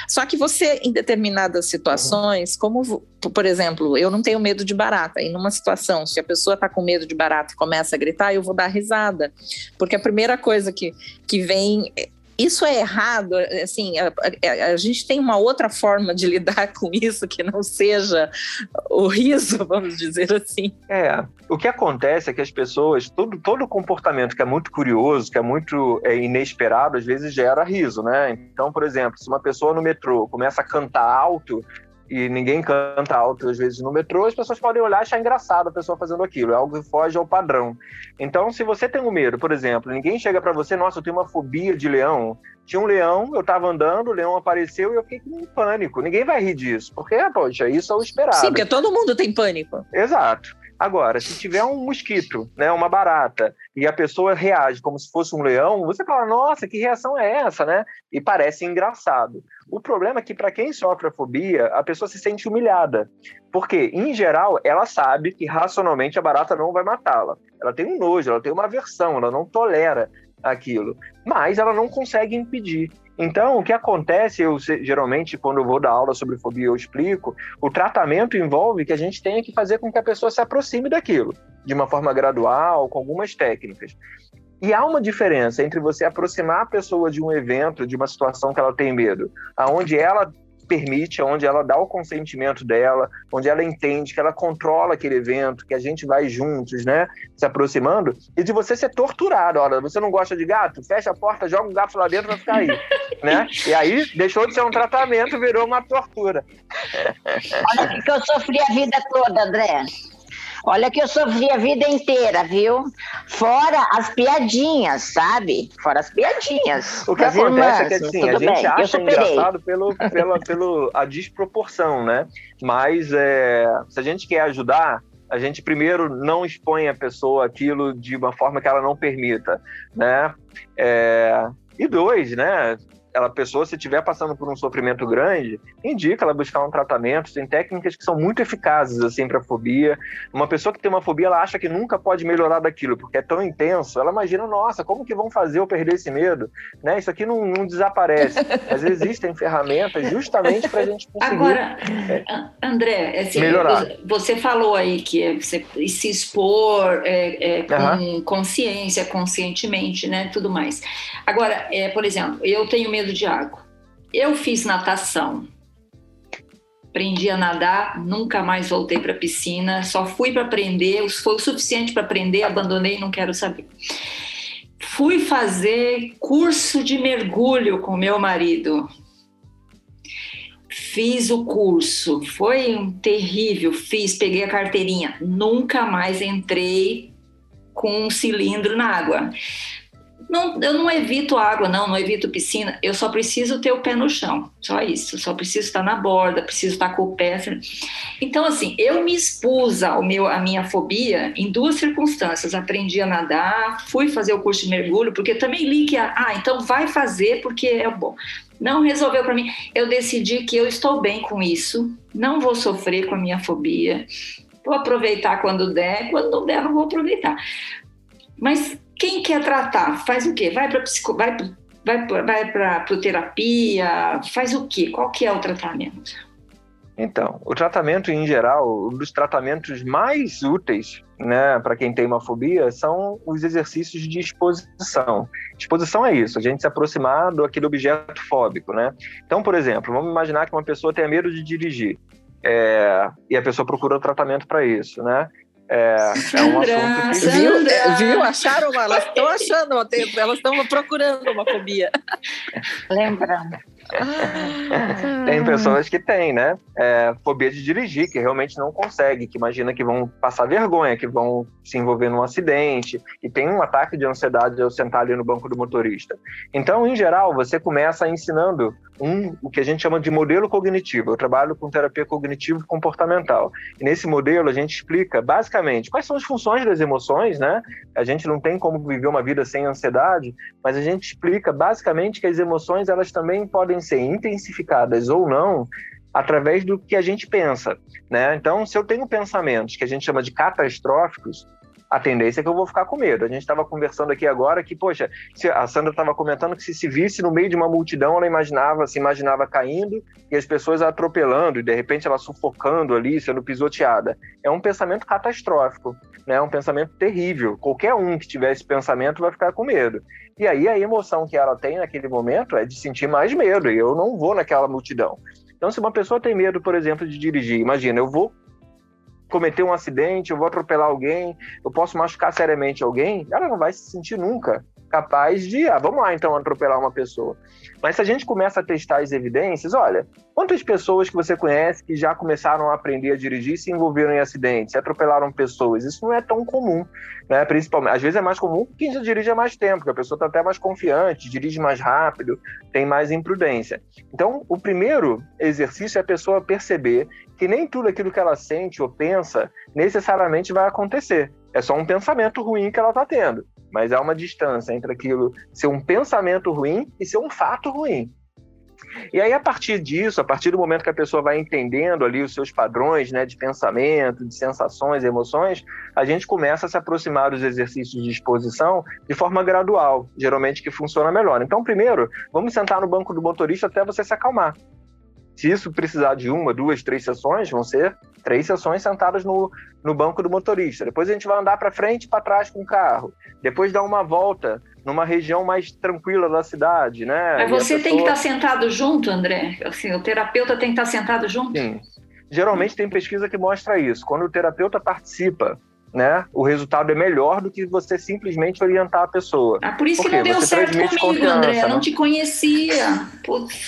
Só que você, em determinadas situações, como, por exemplo, eu não tenho medo de barata, e numa situação, se a pessoa está com medo de barata e começa a gritar, eu vou dar risada. Porque a primeira coisa que, que vem isso é errado, assim, a, a, a, gente tem uma outra forma de <laughs> lidar com isso que não seja o riso, vamos dizer assim. É, o que acontece é que as pessoas, todo, todo comportamento que é muito curioso, que é muito é, inesperado, às vezes gera riso, né? Então, por exemplo, se uma pessoa no metrô começa a cantar alto, e ninguém canta alto às vezes no metrô, as pessoas podem olhar e achar engraçado a pessoa fazendo aquilo, é algo que foge ao padrão. Então, se você tem um medo, por exemplo, ninguém chega para você, nossa, eu tenho uma fobia de leão. Tinha um leão, eu estava andando, o leão apareceu e eu fiquei com pânico. Ninguém vai rir disso, porque, poxa, isso é o esperado. Sim, porque todo mundo tem pânico. Exato. Agora, se tiver um mosquito, né, uma barata, e a pessoa reage como se fosse um leão, você fala, nossa, que reação é essa, né? E parece engraçado. O problema é que, para quem sofre a fobia, a pessoa se sente humilhada. Porque, em geral, ela sabe que racionalmente a barata não vai matá-la. Ela tem um nojo, ela tem uma aversão, ela não tolera aquilo. Mas ela não consegue impedir. Então, o que acontece, eu geralmente, quando eu vou dar aula sobre fobia, eu explico, o tratamento envolve que a gente tenha que fazer com que a pessoa se aproxime daquilo, de uma forma gradual, com algumas técnicas. E há uma diferença entre você aproximar a pessoa de um evento, de uma situação que ela tem medo, aonde ela permite, onde ela dá o consentimento dela, onde ela entende que ela controla aquele evento, que a gente vai juntos, né, se aproximando, e de você ser torturado. Olha, você não gosta de gato? Fecha a porta, joga o gato lá dentro vai ficar aí, <laughs> né? E aí deixou de ser um tratamento, virou uma tortura. Olha que eu sofri a vida toda, André. Olha que eu sofri a vida inteira, viu? Fora as piadinhas, sabe? Fora as piadinhas. O que acontece irmãs, é que assim, a gente bem, acha engraçado pelo, pela, pelo, a desproporção, né? Mas é, se a gente quer ajudar, a gente primeiro não expõe a pessoa aquilo de uma forma que ela não permita, né? É, e dois, né? Ela pessoa, se estiver passando por um sofrimento grande, indica ela buscar um tratamento. Tem técnicas que são muito eficazes assim para fobia. Uma pessoa que tem uma fobia, ela acha que nunca pode melhorar daquilo, porque é tão intenso. Ela imagina, nossa, como que vão fazer eu perder esse medo? Né? Isso aqui não, não desaparece. Mas existem ferramentas justamente para a gente conseguir. Agora, é, André, assim, melhorar. você falou aí que é você se expor é, é, com uhum. consciência, conscientemente, né, tudo mais. Agora, é, por exemplo, eu tenho medo de água. Eu fiz natação, aprendi a nadar, nunca mais voltei para a piscina, só fui para aprender, foi o suficiente para aprender, abandonei, não quero saber. Fui fazer curso de mergulho com meu marido. Fiz o curso, foi um terrível, fiz, peguei a carteirinha, nunca mais entrei com um cilindro na água. Não, eu não evito água, não, não evito piscina. Eu só preciso ter o pé no chão, só isso. Só preciso estar na borda, preciso estar com o pé. Então, assim, eu me expus ao meu, à minha fobia em duas circunstâncias. Aprendi a nadar, fui fazer o curso de mergulho, porque também li que, ah, então vai fazer porque é bom. Não resolveu para mim. Eu decidi que eu estou bem com isso, não vou sofrer com a minha fobia. Vou aproveitar quando der, quando não der, não vou aproveitar. Mas quem quer tratar, faz o quê? Vai para psico... vai, vai, vai para terapia, faz o quê? Qual que é o tratamento? Então, o tratamento em geral, um dos tratamentos mais úteis, né, para quem tem uma fobia, são os exercícios de exposição. Exposição é isso, a gente se aproximar do aquele objeto fóbico, né? Então, por exemplo, vamos imaginar que uma pessoa tenha medo de dirigir. É, e a pessoa procura tratamento para isso, né? É, é um assunto que... Viu? Viu? Acharam uma? Elas estão achando, elas estão procurando uma fobia. Lembrando. tem pessoas que têm, né? É, fobia de dirigir, que realmente não consegue, que imagina que vão passar vergonha, que vão se envolver num acidente, e tem um ataque de ansiedade ao sentar ali no banco do motorista. Então, em geral, você começa ensinando um, o que a gente chama de modelo cognitivo. Eu trabalho com terapia cognitivo comportamental. E nesse modelo a gente explica basicamente quais são as funções das emoções, né? A gente não tem como viver uma vida sem ansiedade, mas a gente explica basicamente que as emoções elas também podem ser intensificadas ou não através do que a gente pensa, né? Então, se eu tenho pensamentos que a gente chama de catastróficos, a tendência é que eu vou ficar com medo. A gente estava conversando aqui agora que, poxa, a Sandra estava comentando que se se visse no meio de uma multidão, ela imaginava, se imaginava caindo e as pessoas atropelando e de repente ela sufocando ali, sendo pisoteada. É um pensamento catastrófico, né? É um pensamento terrível. Qualquer um que tiver esse pensamento vai ficar com medo. E aí a emoção que ela tem naquele momento é de sentir mais medo. E eu não vou naquela multidão. Então, se uma pessoa tem medo, por exemplo, de dirigir, imagina, eu vou cometer um acidente, eu vou atropelar alguém, eu posso machucar seriamente alguém, ela não vai se sentir nunca capaz de, ah, vamos lá então atropelar uma pessoa. Mas se a gente começa a testar as evidências, olha, quantas pessoas que você conhece que já começaram a aprender a dirigir se envolveram em acidentes, atropelaram pessoas? Isso não é tão comum, né? Principalmente, às vezes é mais comum quem já dirige há mais tempo, porque a pessoa está até mais confiante, dirige mais rápido, tem mais imprudência. Então, o primeiro exercício é a pessoa perceber que nem tudo aquilo que ela sente ou pensa necessariamente vai acontecer. É só um pensamento ruim que ela está tendo. Mas há uma distância entre aquilo ser um pensamento ruim e ser um fato ruim. E aí, a partir disso, a partir do momento que a pessoa vai entendendo ali os seus padrões né, de pensamento, de sensações, emoções, a gente começa a se aproximar dos exercícios de exposição de forma gradual, geralmente que funciona melhor. Então, primeiro, vamos sentar no banco do motorista até você se acalmar. Se isso precisar de uma, duas, três sessões, vão ser três sessões sentadas no, no banco do motorista. Depois a gente vai andar para frente e para trás com o carro. Depois dar uma volta numa região mais tranquila da cidade, né? Mas você pessoa... tem que estar sentado junto, André? Assim, o terapeuta tem que estar sentado junto? Sim. Geralmente tem pesquisa que mostra isso. Quando o terapeuta participa né, o resultado é melhor do que você simplesmente orientar a pessoa. Ah, por isso que não deu certo comigo, André. Eu não né? te conhecia. Putz,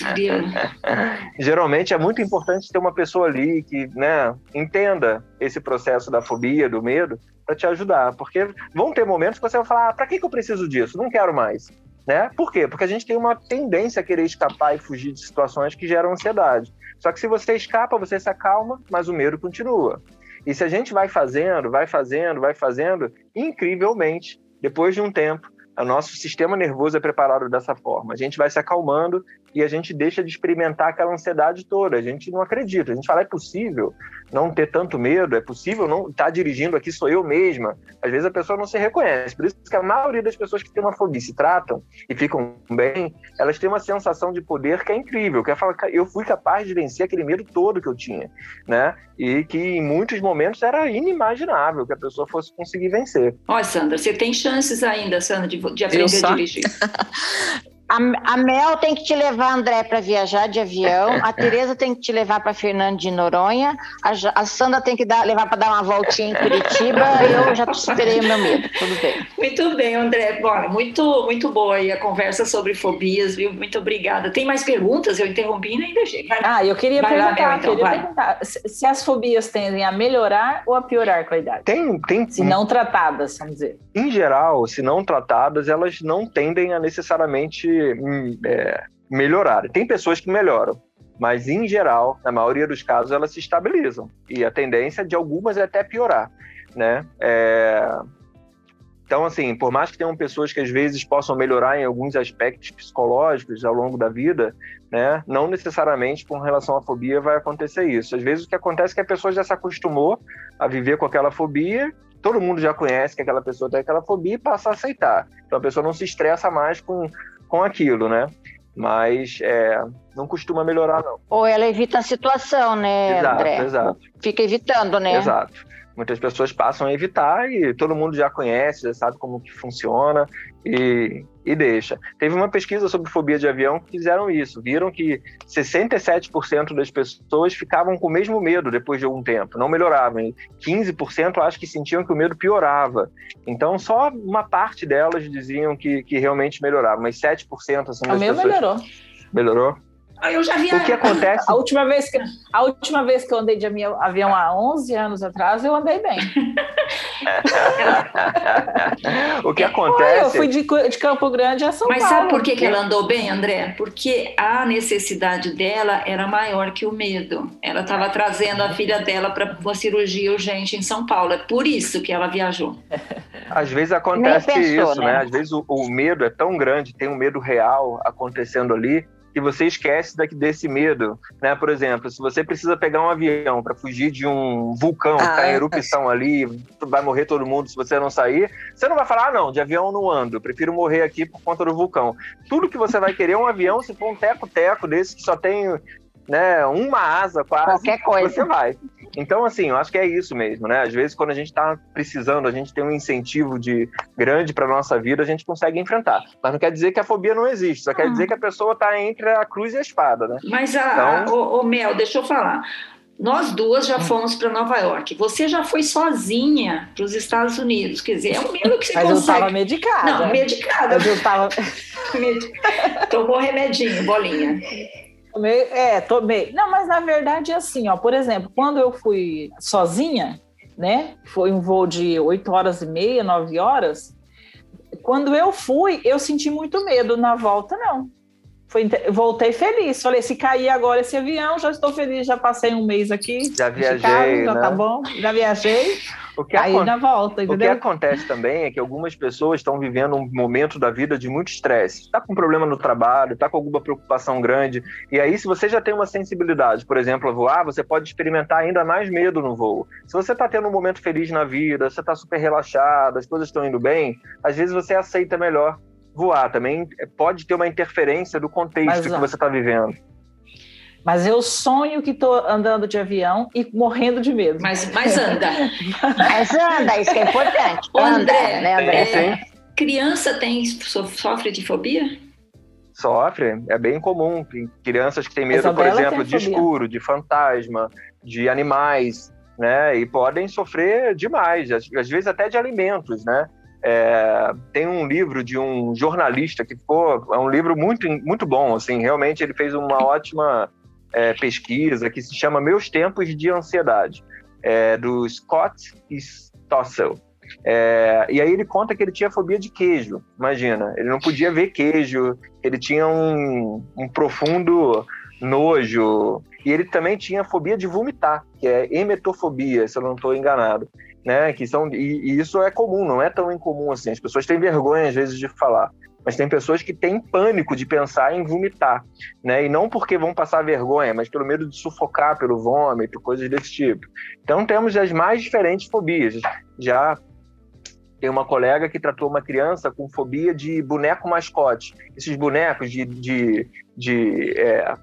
<laughs> Geralmente é muito importante ter uma pessoa ali que né, entenda esse processo da fobia, do medo, para te ajudar. Porque vão ter momentos que você vai falar: ah, para que, que eu preciso disso? Não quero mais. Né? Por quê? Porque a gente tem uma tendência a querer escapar e fugir de situações que geram ansiedade. Só que se você escapa, você se acalma, mas o medo continua. E se a gente vai fazendo, vai fazendo, vai fazendo, incrivelmente, depois de um tempo, O nosso sistema nervoso é preparado dessa forma. A gente vai se acalmando e a gente deixa de experimentar aquela ansiedade toda. A gente não acredita. A gente fala, é possível não ter tanto medo? É possível não estar tá dirigindo aqui, sou eu mesma? Às vezes a pessoa não se reconhece. Por isso que a maioria das pessoas que têm uma fobia se tratam e ficam bem, elas têm uma sensação de poder que é incrível. Que é falar, eu fui capaz de vencer aquele medo todo que eu tinha, né? E que em muitos momentos era inimaginável que a pessoa fosse conseguir vencer. Olha, Sandra, você tem chances ainda, Sandra, de, de aprender a dirigir. <laughs> A, a, Mel tem que te levar, André, para viajar de avião. A <laughs> Tereza tem que te levar para Fernando de Noronha. A, a Sandra tem que dar, levar para dar uma voltinha em Curitiba. <laughs> eu já superei o meu medo. Tudo bem. Muito bem, André. Bom, muito, muito boa aí a conversa sobre fobias, viu? Muito obrigada. Tem mais perguntas? Eu interrompi e deixei. Vai, ah, eu queria perguntar, lá, então, queria perguntar se as fobias tendem a melhorar ou a piorar com a idade. Tem, tem. Se não tratadas, vamos dizer. Em geral, se não tratadas, elas não tendem a necessariamente é, melhorar. Tem pessoas que melhoram, mas em geral, na maioria dos casos, elas se estabilizam. E a tendência de algumas é até piorar, né? É... Então, assim, por mais que tenham pessoas que às vezes possam melhorar em alguns aspectos psicológicos ao longo da vida, né, não necessariamente com relação à fobia vai acontecer isso. Às vezes o que acontece é que a pessoa já se acostumou a viver com aquela fobia, todo mundo já conhece que aquela pessoa tem aquela fobia e passa a aceitar. Então a pessoa não se estressa mais com com aquilo, né? Mas é, não costuma melhorar, não. Ou ela evita a situação, né, exato, André? Exato. Fica evitando, né? Exato. Muitas pessoas passam a evitar e todo mundo já conhece, já sabe como que funciona e, e deixa. Teve uma pesquisa sobre fobia de avião que fizeram isso. Viram que 67% das pessoas ficavam com o mesmo medo depois de algum tempo, não melhoravam. E 15% acho que sentiam que o medo piorava. Então, só uma parte delas diziam que, que realmente melhorava, mas 7% assim, das o meu pessoas... melhorou. Melhorou? Eu já vi o que acontece. A última vez que, a última vez que eu andei de avião há 11 anos atrás, eu andei bem. <laughs> o que acontece. eu fui de, de, Campo Grande a São Mas Paulo. Mas sabe por que, que ela andou bem, André? Porque a necessidade dela era maior que o medo. Ela estava trazendo a filha dela para uma cirurgia urgente em São Paulo. É por isso que ela viajou. Às vezes acontece pensou, isso, né? né? Às vezes o, o medo é tão grande, tem um medo real acontecendo ali que você esquece daqui desse medo, né? Por exemplo, se você precisa pegar um avião para fugir de um vulcão ah, que está em erupção ali, vai morrer todo mundo se você não sair, você não vai falar, ah, não, de avião não ando, prefiro morrer aqui por conta do vulcão. Tudo que você vai querer é um avião, se for um teco-teco desse que só tem né, uma asa quase, Qualquer coisa. você vai. Então, assim, eu acho que é isso mesmo, né? Às vezes, quando a gente está precisando, a gente tem um incentivo de grande para nossa vida, a gente consegue enfrentar. Mas não quer dizer que a fobia não existe, só quer dizer que a pessoa está entre a cruz e a espada, né? Mas, a, então... o, o Mel, deixa eu falar. Nós duas já fomos para Nova York. Você já foi sozinha para os Estados Unidos. Quer dizer, é um medo que você Mas consegue. eu estava medicada. Não, medicada. Mas eu estava... <laughs> Tomou remedinho, bolinha. Tomei, é, tomei. Não, mas na verdade é assim, ó. Por exemplo, quando eu fui sozinha, né? Foi um voo de 8 horas e meia, 9 horas. Quando eu fui, eu senti muito medo. Na volta, não. Foi, voltei feliz. Falei, se cair agora esse avião, já estou feliz, já passei um mês aqui. Já viajei, Chicago, já tá né? bom, já viajei. <laughs> O que aí na volta, entendeu? O que acontece também é que algumas pessoas estão vivendo um momento da vida de muito estresse. Está com um problema no trabalho, está com alguma preocupação grande. E aí, se você já tem uma sensibilidade, por exemplo, a voar, você pode experimentar ainda mais medo no voo. Se você está tendo um momento feliz na vida, você está super relaxado, as coisas estão indo bem, às vezes você aceita melhor voar. Também pode ter uma interferência do contexto Mas, que você está vivendo. Mas eu sonho que estou andando de avião e morrendo de medo. Mas, mas anda. <laughs> mas anda, isso que é importante. Anda, André, né, André? É, criança tem, sofre de fobia? Sofre, é bem comum. Tem crianças que têm medo, por exemplo, de escuro, de fantasma, de animais, né? E podem sofrer demais, às, às vezes até de alimentos, né? É, tem um livro de um jornalista que ficou é um livro muito muito bom assim realmente ele fez uma ótima é, pesquisa que se chama Meus Tempos de Ansiedade, é, do Scott Stossel. É, e aí ele conta que ele tinha fobia de queijo, imagina. Ele não podia ver queijo, ele tinha um, um profundo nojo. E ele também tinha fobia de vomitar, que é emetofobia, se eu não estou enganado. Né, que são, e, e, isso é comum, não é tão incomum assim. As pessoas têm vergonha, às vezes, de falar. Mas tem pessoas que têm pânico de pensar em vomitar, né? E não porque vão passar vergonha, mas pelo medo de sufocar pelo vômito, coisas desse tipo. Então temos as mais diferentes fobias. Já tem uma colega que tratou uma criança com fobia de boneco mascote. Esses bonecos de, de, de é,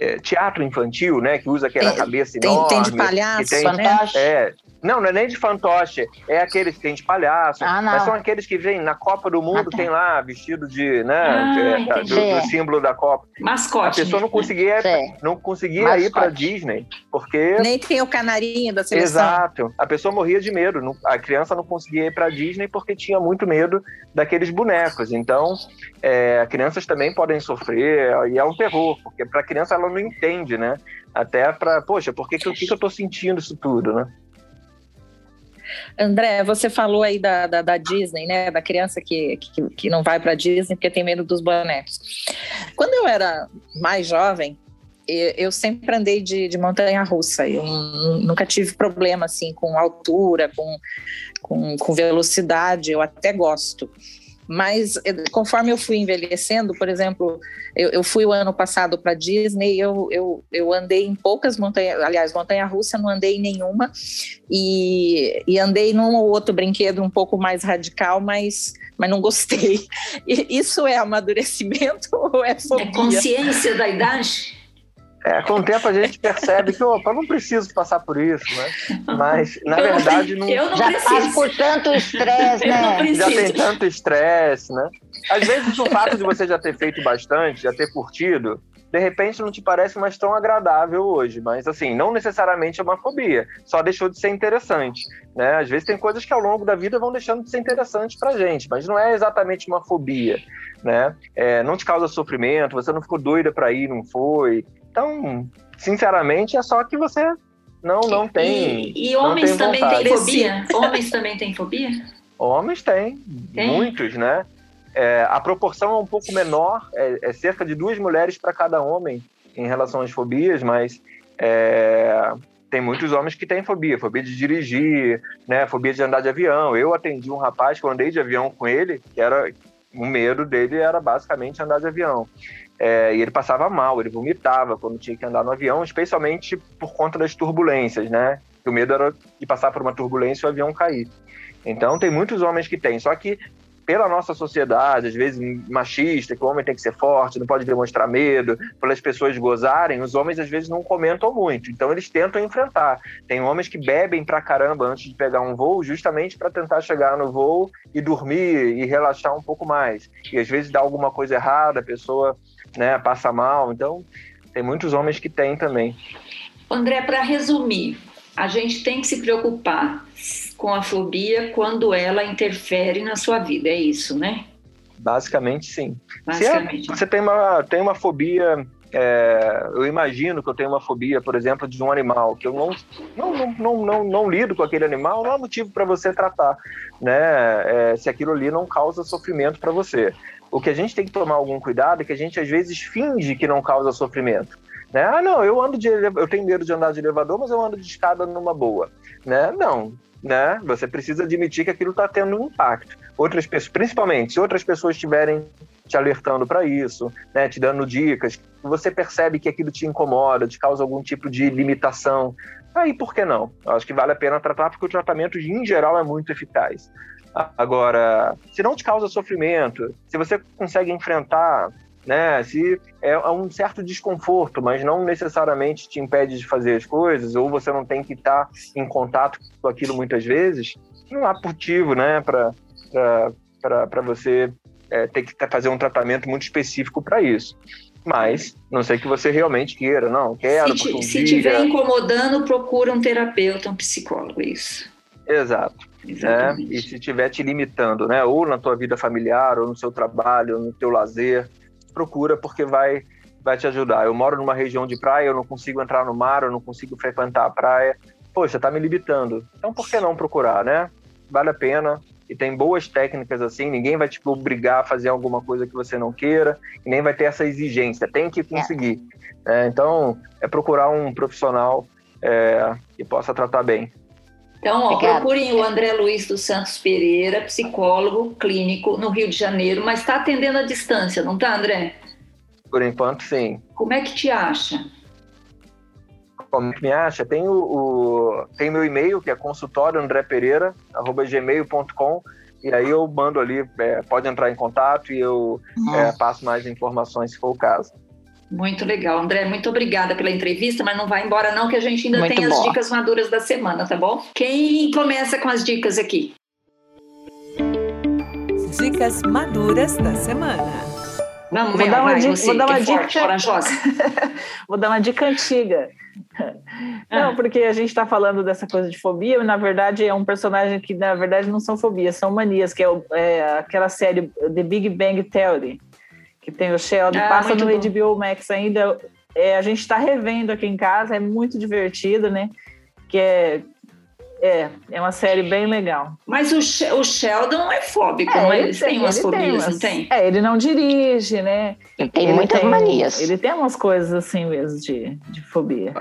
é, teatro infantil, né? Que usa aquela tem, cabeça tem, enorme. Tem de palhaço, tem, né? É, não, não é nem de fantoche, é aqueles que tem de palhaço, ah, mas são aqueles que vêm na Copa do Mundo, ah, tá. tem lá vestido de, né, ah, é, do, do, símbolo da Copa. Mascote. A pessoa não conseguia, não conseguia ir para Disney, porque nem tem o canarinho da seleção. Exato. A pessoa morria de medo, a criança não conseguia ir para Disney porque tinha muito medo daqueles bonecos. Então, é, crianças também podem sofrer e é um terror, porque para a criança ela não entende, né? Até para, poxa, por que, que, que, que eu estou sentindo isso tudo, né? André, você falou aí da, da, da Disney, né? Da criança que, que, que não vai para Disney porque tem medo dos bonecos. Quando eu era mais jovem, eu sempre andei de, de montanha russa. Eu nunca tive problema assim com altura, com, com, com velocidade. Eu até gosto. Mas eh, conforme eu fui envelhecendo, por exemplo, eu, eu fui o ano passado para Disney, eu, eu, eu andei em poucas montanhas, aliás, montanha-russa não andei em nenhuma, e, e andei num ou outro brinquedo um pouco mais radical, mas, mas não gostei. <laughs> E isso é amadurecimento <laughs> ou é fobia? É consciência da idade? É, com o tempo a gente percebe que, opa, não preciso passar por isso, né? Mas, na eu verdade, não. Eu não já preciso. passa por tanto estresse, né? Já tem tanto estresse, né? Às vezes, o fato de você já ter feito bastante, já ter curtido, de repente não te parece mais tão agradável hoje, mas assim, não necessariamente é uma fobia, só deixou de ser interessante, né? Às vezes tem coisas que ao longo da vida vão deixando de ser interessantes pra gente, mas não é exatamente uma fobia, né? É, não te causa sofrimento, você não ficou doida para ir, não foi, então, sinceramente, é só que você não, não tem. E, e homens tem também têm fobia? homens também têm fobia? Homens têm, tem? muitos, né? É, a proporção é um pouco menor, é, é cerca de duas mulheres para cada homem em relação às fobias, mas é, tem muitos homens que têm fobia, fobia de dirigir, né, fobia de andar de avião. Eu atendi um rapaz que eu andei de avião com ele, que era o medo dele era basicamente andar de avião. É, e ele passava mal, ele vomitava quando tinha que andar no avião, especialmente por conta das turbulências, né? O medo era de passar por uma turbulência e o avião cair. Então, tem muitos homens que têm. Só que, pela nossa sociedade, às vezes machista, que o homem tem que ser forte, não pode demonstrar medo, pelas pessoas gozarem, os homens às vezes não comentam muito. Então, eles tentam enfrentar. Tem homens que bebem pra caramba antes de pegar um voo, justamente para tentar chegar no voo e dormir e relaxar um pouco mais. E às vezes dá alguma coisa errada, a pessoa né, passa mal. Então, tem muitos homens que têm também. André, para resumir, a gente tem que se preocupar com a fobia quando ela interfere na sua vida, é isso, né? Basicamente, sim. Basicamente. Se é, você tem uma, tem uma fobia é, eu imagino que eu tenho uma fobia, por exemplo, de um animal, que eu não, não, não, não, não lido com aquele animal, não há motivo para você tratar, né? É, se aquilo ali não causa sofrimento para você. O que a gente tem que tomar algum cuidado é que a gente às vezes finge que não causa sofrimento. Né? Ah, não, eu ando de eu tenho medo de andar de elevador, mas eu ando de escada numa boa. Né? Não, né? Você precisa admitir que aquilo está tendo um impacto. Outras pessoas, principalmente, se outras pessoas estiverem te alertando para isso, né? te dando dicas, você percebe que aquilo te incomoda, te causa algum tipo de limitação, aí por que não? Eu acho que vale a pena tratar, porque o tratamento, em geral, é muito eficaz. Agora, se não te causa sofrimento, se você consegue enfrentar, né, se é um certo desconforto, mas não necessariamente te impede de fazer as coisas, ou você não tem que estar em contato com aquilo muitas vezes, não há motivo, né, para você é, ter que fazer um tratamento muito específico para isso. Mas, não sei que você realmente queira, não, quero. Se, estiver incomodando, procura um terapeuta, um psicólogo, isso. Exato. Né? E se estiver te limitando, né? Ou na tua vida familiar, ou no seu trabalho, ou no teu lazer, procura porque vai vai te ajudar. Eu moro numa região de praia, eu não consigo entrar no mar, eu não consigo frequentar a praia. Poxa, tá me limitando. Então por que não procurar, né? Vale a pena. e tem boas técnicas assim, ninguém vai te obrigar a fazer alguma coisa que você não queira, e nem vai ter essa exigência, tem que conseguir. É. É, então, é procurar um profissional é, que possa tratar bem. Então, ó, procurem o André Luiz dos Santos Pereira, psicólogo clínico no Rio de Janeiro, mas está atendendo à distância, não está, André? Por enquanto, sim. Como é que te acha? Como é que me acha? Tem o, o tem meu e-mail, que é consultórioandrepereira.gmail.com e aí eu mando ali, é, pode entrar em contato e eu é, passo mais informações se for o caso. Muito legal. André, muito obrigada pela entrevista, mas não vai embora não, que a gente ainda muito tem boa. as dicas maduras da semana, tá bom? Quem começa com as dicas aqui? Dicas maduras da semana. Vamos, Vou ver, dar uma vai, dica- você, vou dar uma é forte, dica- corajosa. <laughs> Vou dar uma dica antiga. <laughs> Não, porque a gente está falando dessa coisa de fobia, mas na verdade é um personagem que, na verdade, não são fobias, são manias, que é, o- é aquela série The Big Bang Theory, que tem o Sheldon, Ah, passa no bom. HBO Max ainda. É, a gente está revendo aqui em casa, é muito divertido, né? Que é, é, é uma série bem legal. Mas o, She- o Sheldon é fóbico, não é? ele Ele tem umas ele fobias, umas- não tem? É, ele não dirige, né? Ele tem Ele muitas tem- manias. Ele tem umas coisas assim mesmo de, de fobia.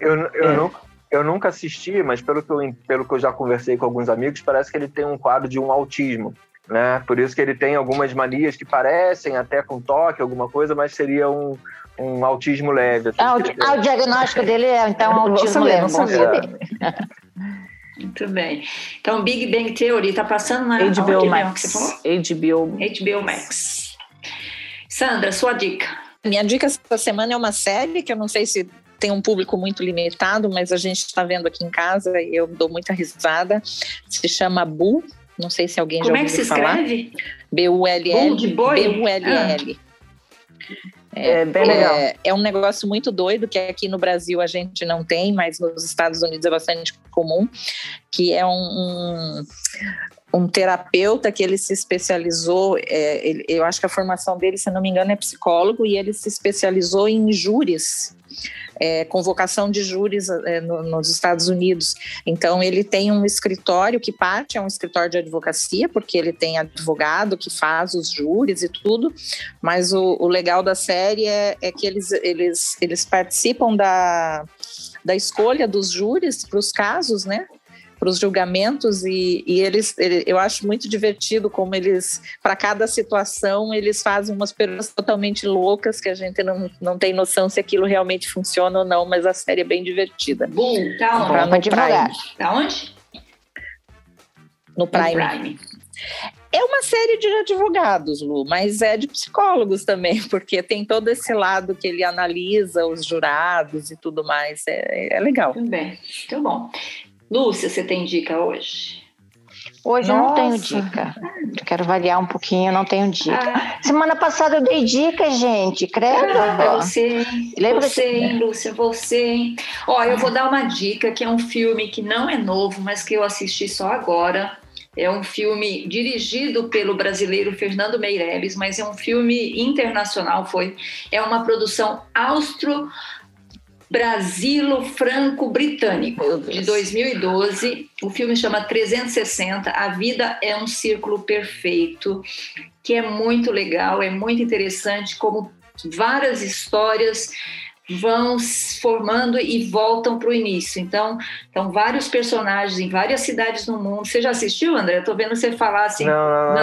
Eu, eu, É. nunca, eu nunca assisti, mas pelo que, eu, pelo que eu já conversei com alguns amigos, parece que ele tem um quadro de um autismo. Né? Por isso que ele tem algumas manias que parecem até com toque, alguma coisa, mas seria um, um autismo leve. assim, Ah, o, ah, diagnóstico dele é então autismo saber, leve. não. <laughs> Muito bem. Então, Big Bang Theory tá passando na HBO Max. HBO HBO Max. Sandra, sua dica. Minha dica essa semana é uma série que eu não sei se tem um público muito limitado, mas a gente está vendo aqui em casa e eu dou muita risada. Se chama Bu. Não sei se alguém Como já é que se ouviu falar. escreve? B-U-L-L. B-U-L-L. é bem legal. É, é um negócio muito doido que aqui no Brasil a gente não tem, mas nos Estados Unidos é bastante comum, que é um, um, um terapeuta que ele se especializou, é, ele- eu acho que a formação dele, se não me engano, é psicólogo, e ele se especializou em júris, é, convocação de júris é, no- nos Estados Unidos. Então, ele tem um escritório que parte é um escritório de advocacia, porque ele tem advogado que faz os júris e tudo, mas o, o legal da série é, é que eles, eles, eles participam da, da escolha dos júris para os casos, né? Para os julgamentos, e, e eles, ele- eu acho muito divertido como eles, para cada situação, eles fazem umas perguntas totalmente loucas que a gente não, não tem noção se aquilo realmente funciona ou não, mas a série é bem divertida. Boom, tá onde? Pra. Prime. Tá onde? No No Prime. Prime. É uma série de advogados, Lu, mas é de psicólogos também, <laughs> porque tem todo esse lado que ele analisa os jurados e tudo mais. É, é legal. Tudo bem. Então, bom. Lúcia, você tem dica hoje? Hoje eu não tenho Nossa. dica. Eu quero variar um pouquinho, eu não tenho dica. Ah, Semana passada eu dei dica, gente. Credo. você, hein? Lembra você, hein, Lúcia, você, hein? Ó, eu vou dar uma dica, que é um filme que não é novo, mas que eu assisti só agora. É um filme dirigido pelo brasileiro Fernando Meirelles, mas é um filme internacional, foi. É uma produção austro brasilo-franco-britânico de 2012. O filme chama 360, A Vida é um Círculo Perfeito, que é muito legal, é muito interessante como várias histórias vão se formando e voltam para o início. Então, então, vários personagens em várias cidades no mundo. Você já assistiu, André? Estou vendo você falar assim. Não, não, não,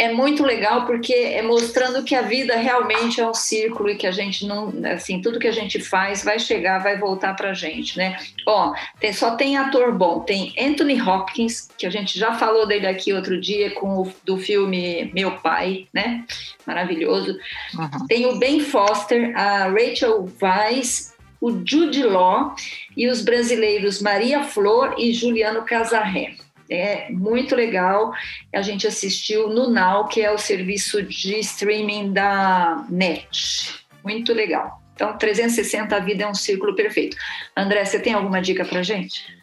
É muito legal porque é mostrando que a vida realmente é um círculo e que a gente não, assim, tudo que a gente faz vai chegar, vai voltar pra gente, né? Ó, tem- só tem ator bom, tem Anthony Hopkins, que a gente já falou dele aqui outro dia com o do filme Meu Pai, né? Maravilhoso. Uhum. Tem o Ben Foster, a Rachel Weisz, o Jude Law e os brasileiros Maria Flor e Juliano Casarré. É muito legal. A gente assistiu no Now, que é o serviço de streaming da NET. Muito legal. Então, 360 a vida é um círculo perfeito. André, você tem alguma dica pra gente?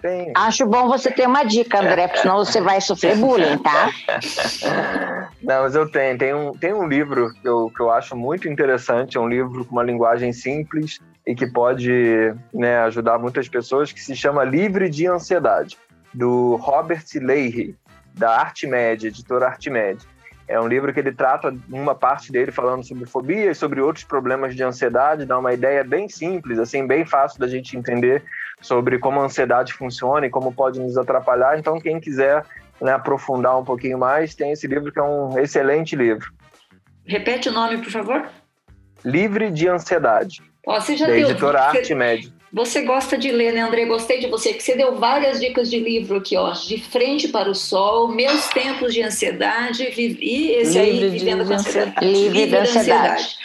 Tem. Acho bom você ter uma dica, André, porque senão você vai sofrer bullying, tá? <laughs> Não, mas eu tenho. Tem um, tem um livro que eu, que eu acho muito interessante, é um livro com uma linguagem simples e que pode né, ajudar muitas pessoas, que se chama Livre de Ansiedade. Do Robert Leahy, da Artimed, editora Artimed. É um livro que ele trata uma parte dele falando sobre fobia e sobre outros problemas de ansiedade, dá uma ideia bem simples, assim, bem fácil da gente entender sobre como a ansiedade funciona e como pode nos atrapalhar. Então, quem quiser né, aprofundar um pouquinho mais, tem esse livro que é um excelente livro. Repete o nome, por favor. Livre de Ansiedade. Ó, você já da deu, editora Arte Média. Você gosta de ler, né, André? Gostei de você, que você deu várias dicas de livro aqui, ó. De Frente para o Sol, Meus Tempos de Ansiedade e esse Livre aí, Vivendo de com Ansiedade. Livre, Livre da ansiedade. ansiedade.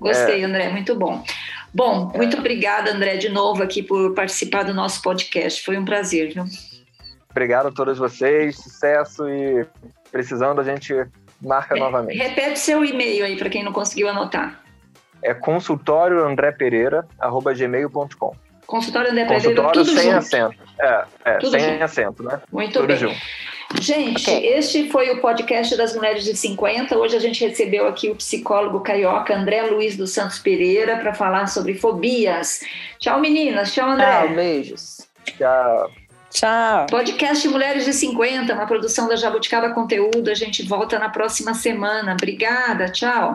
Gostei, é. André, muito bom. Bom, muito é. obrigada, André, de novo aqui por participar do nosso podcast. Foi um prazer, viu? Obrigado a todos vocês, sucesso e precisando a gente marca é, novamente. Repete seu e-mail aí para quem não conseguiu anotar. É consultório André Pereira, arroba gmail.com. Consultório André Pereira, Consultório tudo sem junto. acento. É, é tudo sem junto. acento, né? Muito tudo bem. Junto. Gente, okay. este foi o podcast das Mulheres de 50. Hoje a gente recebeu aqui o psicólogo carioca André Luiz dos Santos Pereira para falar sobre fobias. Tchau, meninas. Tchau, André. Tchau, beijos. Tchau. Tchau. Podcast Mulheres de 50, uma produção da Jabuticaba Conteúdo. A gente volta na próxima semana. Obrigada. Tchau.